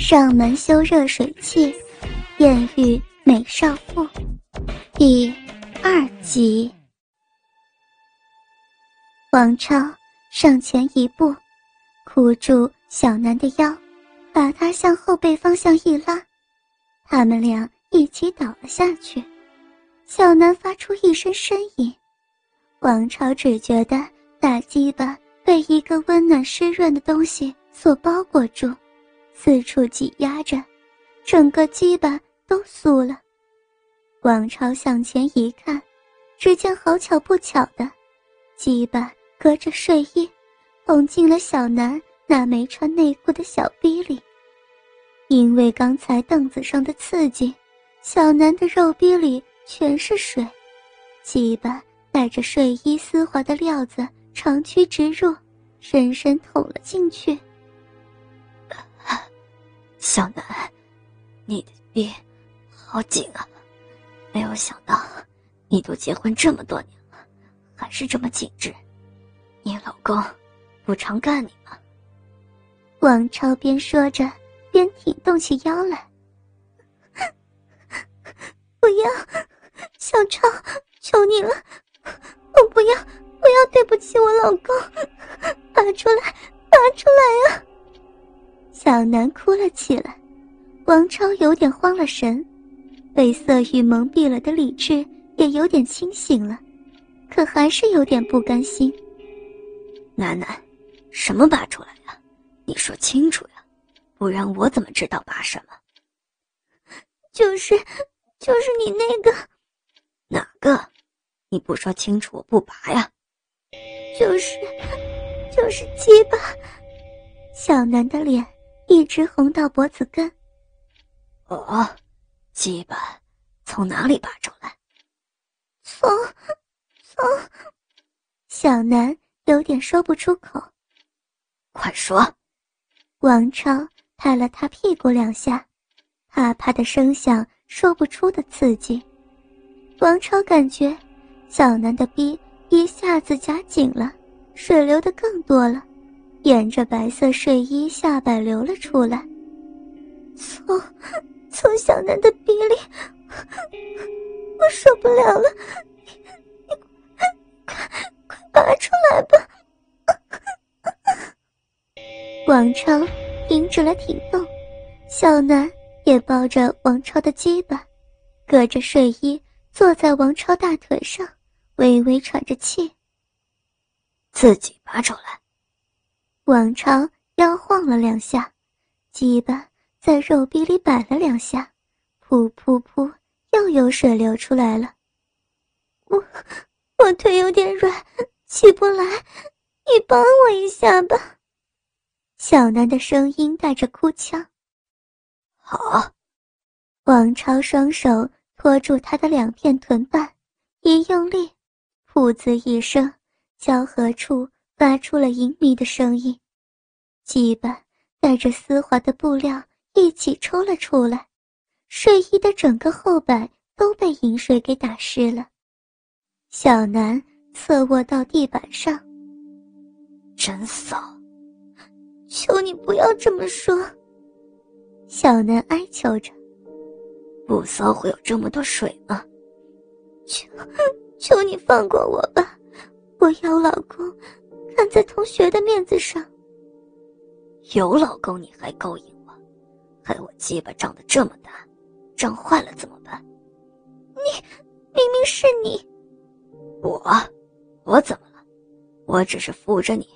上门修热水器，艳遇美少妇，第二集。王超上前一步，箍住小南的腰，把他向后背方向一拉，他们俩一起倒了下去。小南发出一声呻吟，王超只觉得大鸡巴被一个温暖湿润的东西所包裹住。四处挤压着，整个鸡巴都酥了。王超向前一看，只见好巧不巧的，鸡巴隔着睡衣，捅进了小南那没穿内裤的小逼里。因为刚才凳子上的刺激，小南的肉逼里全是水，鸡巴带着睡衣丝滑的料子长驱直入，深深捅了进去。小南，你的逼好紧啊！没有想到，你都结婚这么多年了，还是这么紧致。你老公不常干你吗？王超边说着，边挺动起腰来。不要，小超，求你了，我不要，不要对不起我老公，拔出来，拔出来啊！小南哭了起来，王超有点慌了神，被色欲蒙蔽了的理智也有点清醒了，可还是有点不甘心。楠楠，什么拔出来呀？你说清楚呀，不然我怎么知道拔什么？就是，就是你那个，哪个？你不说清楚，我不拔呀。就是，就是鸡巴。小南的脸。一直红到脖子根。哦，鸡巴从哪里拔出来？从，从。小南有点说不出口。快说！王超拍了他屁股两下，啪啪的声响，说不出的刺激。王超感觉小南的逼一下子夹紧了，水流的更多了。沿着白色睡衣下摆流了出来，从从小南的鼻里，我受不了了，你快快拔出来吧！王超停止了挺动，小南也抱着王超的鸡巴，隔着睡衣坐在王超大腿上，微微喘着气，自己拔出来。王超腰晃了两下，鸡巴在肉壁里摆了两下，噗噗噗，又有水流出来了。我我腿有点软，起不来，你帮我一下吧。小南的声音带着哭腔。好。王超双手托住他的两片臀瓣，一用力，噗呲一声，交合处。发出了淫靡的声音，鸡巴带着丝滑的布料一起抽了出来，睡衣的整个后摆都被淫水给打湿了。小南侧卧到地板上，真骚！求你不要这么说。小南哀求着：“不骚会有这么多水吗？”求，求你放过我吧，我要老公。看在同学的面子上，有老公你还勾引我，害我鸡巴长得这么大，长坏了怎么办？你明明是你，我，我怎么了？我只是扶着你，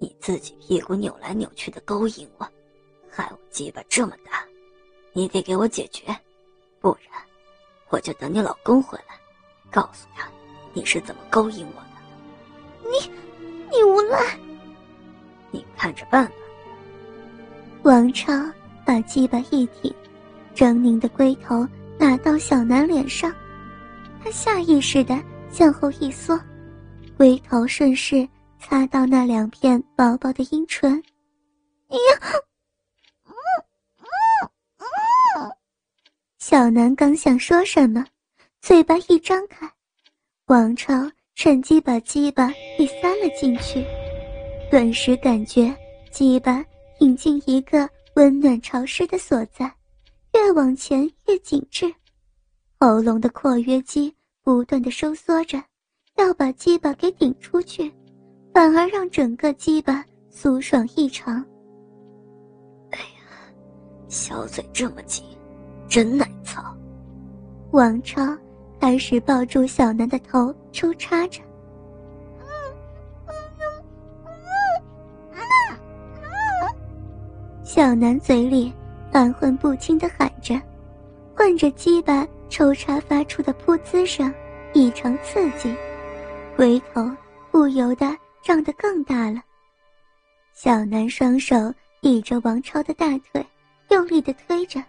你自己屁股扭来扭去的勾引我，害我鸡巴这么大，你得给我解决，不然我就等你老公回来，告诉他你是怎么勾引我的。你。无赖！你看着办吧。王超把鸡巴一挺，狰狞的龟头打到小南脸上，他下意识的向后一缩，龟头顺势擦到那两片薄薄的阴唇。呀，小南刚想说什么，嘴巴一张开，王超。趁机把鸡巴给塞了进去，顿时感觉鸡巴引进一个温暖潮湿的所在，越往前越紧致，喉咙的括约肌不断的收缩着，要把鸡巴给顶出去，反而让整个鸡巴酥爽异常。哎呀，小嘴这么紧，真耐操。王超开始抱住小南的头抽插着。小南嘴里含混不清的喊着，换着鸡巴抽插发出的噗呲声，异常刺激，回头不由得胀得更大了。小南双手抵着王超的大腿，用力的推着，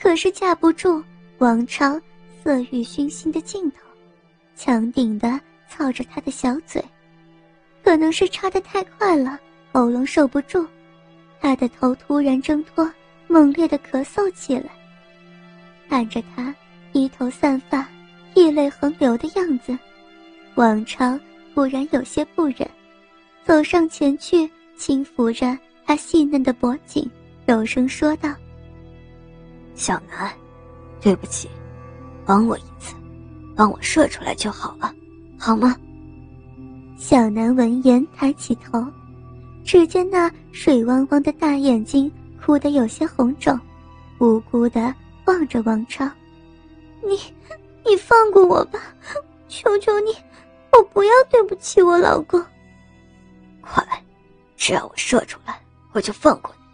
可是架不住王超色欲熏心的劲头，强顶的操着他的小嘴，可能是插得太快了，喉咙受不住。他的头突然挣脱，猛烈的咳嗽起来。看着他披头散发、涕泪横流的样子，王超忽然有些不忍，走上前去轻抚着他细嫩的脖颈，柔声说道：“小南，对不起，帮我一次，帮我射出来就好了，好吗？”小南闻言抬起头。只见那水汪汪的大眼睛哭得有些红肿，无辜的望着王超：“你，你放过我吧，求求你，我不要对不起我老公。”快，只要我射出来，我就放过你。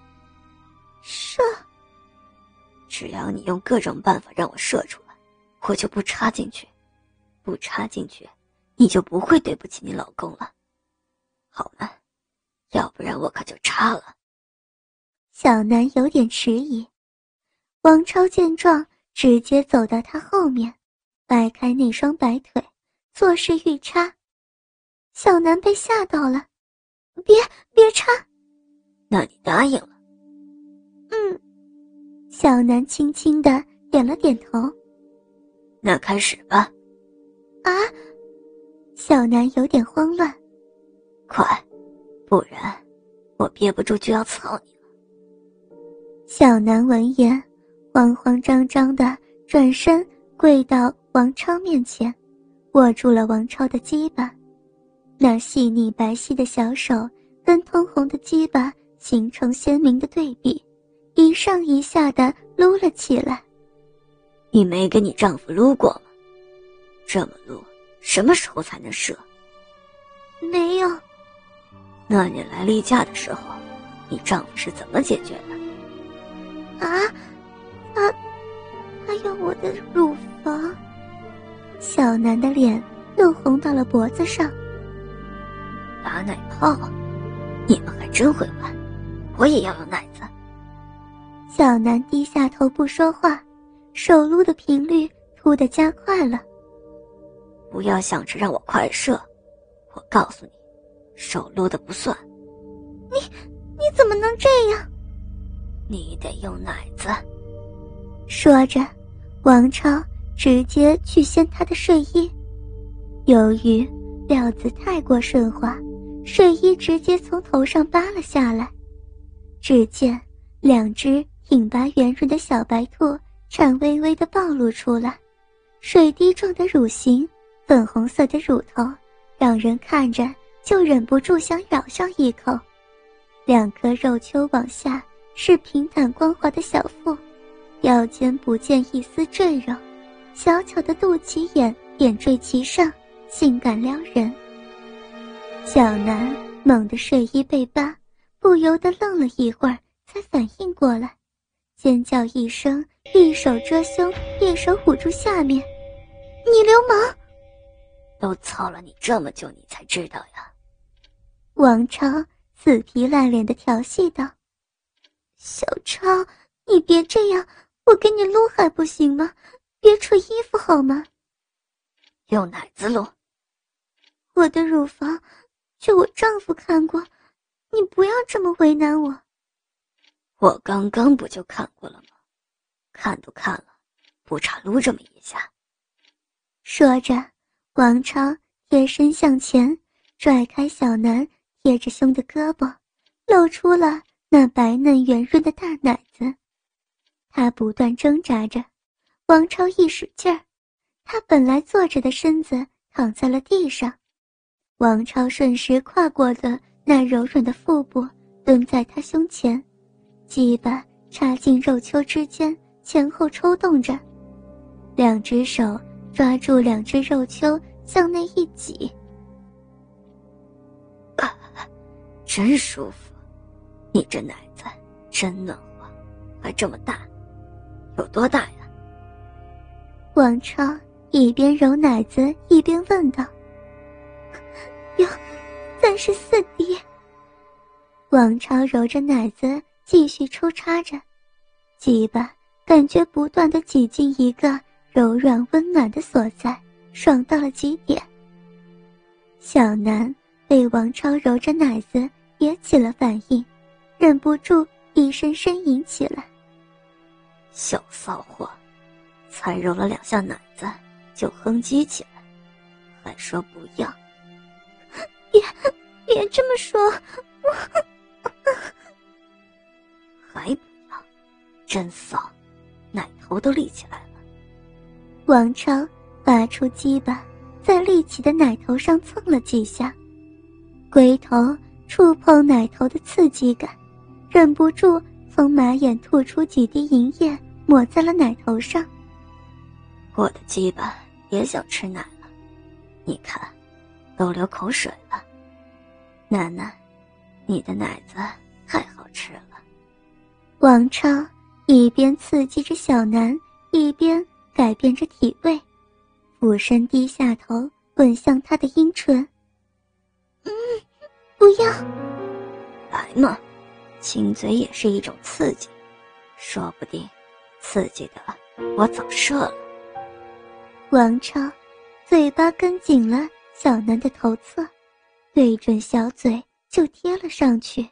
射，只要你用各种办法让我射出来，我就不插进去，不插进去，你就不会对不起你老公了，好吗？要不然我可就插了。小南有点迟疑，王超见状，直接走到他后面，掰开那双白腿，作势欲插。小南被吓到了，别别插！那你答应了？嗯。小南轻轻的点了点头。那开始吧。啊！小南有点慌乱。快！不然，我憋不住就要操你了。小南闻言，慌慌张张的转身跪到王超面前，握住了王超的鸡巴，那细腻白皙的小手跟通红的鸡巴形成鲜明的对比，一上一下的撸了起来。你没跟你丈夫撸过吗？这么撸，什么时候才能射？没有。那你来例假的时候，你丈夫是怎么解决的？啊，他，他用我的乳房。小南的脸又红到了脖子上。打奶泡，你们还真会玩，我也要有奶子。小南低下头不说话，手撸的频率突的加快了。不要想着让我快射，我告诉你。手撸的不算，你你怎么能这样？你得用奶子。说着，王超直接去掀他的睡衣，由于料子太过顺滑，睡衣直接从头上扒了下来。只见两只挺拔圆润的小白兔颤巍巍的暴露出来，水滴状的乳形，粉红色的乳头，让人看着。就忍不住想咬上一口，两颗肉丘往下是平坦光滑的小腹，腰间不见一丝赘肉，小巧的肚脐眼点缀其上，性感撩人。小南猛地睡衣被扒，不由得愣了一会儿，才反应过来，尖叫一声，一手遮胸，一手捂住下面：“你流氓！都操了你这么久，你才知道呀？”王超死皮赖脸的调戏道：“小超，你别这样，我给你撸还不行吗？别扯衣服好吗？用奶子撸。我的乳房，就我丈夫看过，你不要这么为难我。我刚刚不就看过了吗？看都看了，不差撸这么一下。”说着，王超贴身向前，拽开小南。贴着胸的胳膊，露出了那白嫩圆润的大奶子。他不断挣扎着，王超一使劲儿，他本来坐着的身子躺在了地上。王超顺势跨过的那柔软的腹部，蹲在他胸前，鸡巴插进肉丘之间，前后抽动着，两只手抓住两只肉丘，向内一挤，真舒服！你这奶子真暖和，还这么大，有多大呀？王超一边揉奶子一边问道。有三十四滴。王超揉着奶子，继续抽插着，鸡巴感觉不断的挤进一个柔软温暖的所在，爽到了极点。小南被王超揉着奶子也起了反应，忍不住一声呻吟起来。小骚货，才揉了两下奶子就哼唧起来，还说不要。别，别这么说，我 还不要，真骚，奶头都立起来了。王超拔出鸡巴，在立起的奶头上蹭了几下，龟头触碰奶头的刺激感，忍不住从马眼吐出几滴银液，抹在了奶头上。我的鸡巴也想吃奶了，你看。都流口水了，楠楠，你的奶子太好吃了。王超一边刺激着小南，一边改变着体位，俯身低下头吻向他的阴唇。嗯，不要，来嘛，亲嘴也是一种刺激，说不定刺激的我早射了。王超嘴巴跟紧了。小南的头侧，对准小嘴就贴了上去。